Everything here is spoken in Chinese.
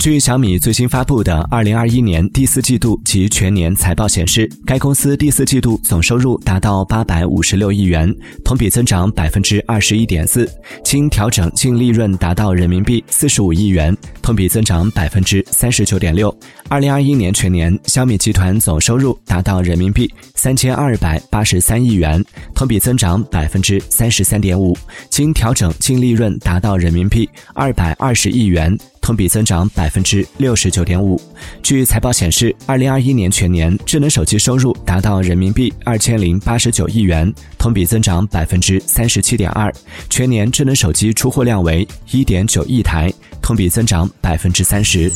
据小米最新发布的二零二一年第四季度及全年财报显示，该公司第四季度总收入达到八百五十六亿元，同比增长百分之二十一点四，经调整净利润达到人民币四十五亿元，同比增长百分之三十九点六。二零二一年全年，小米集团总收入达到人民币三千二百八十三亿元，同比增长百分之三十三点五，经调整净利润达到人民币二百二十亿元。同比增长百分之六十九点五。据财报显示，二零二一年全年智能手机收入达到人民币二千零八十九亿元，同比增长百分之三十七点二。全年智能手机出货量为一点九亿台，同比增长百分之三十。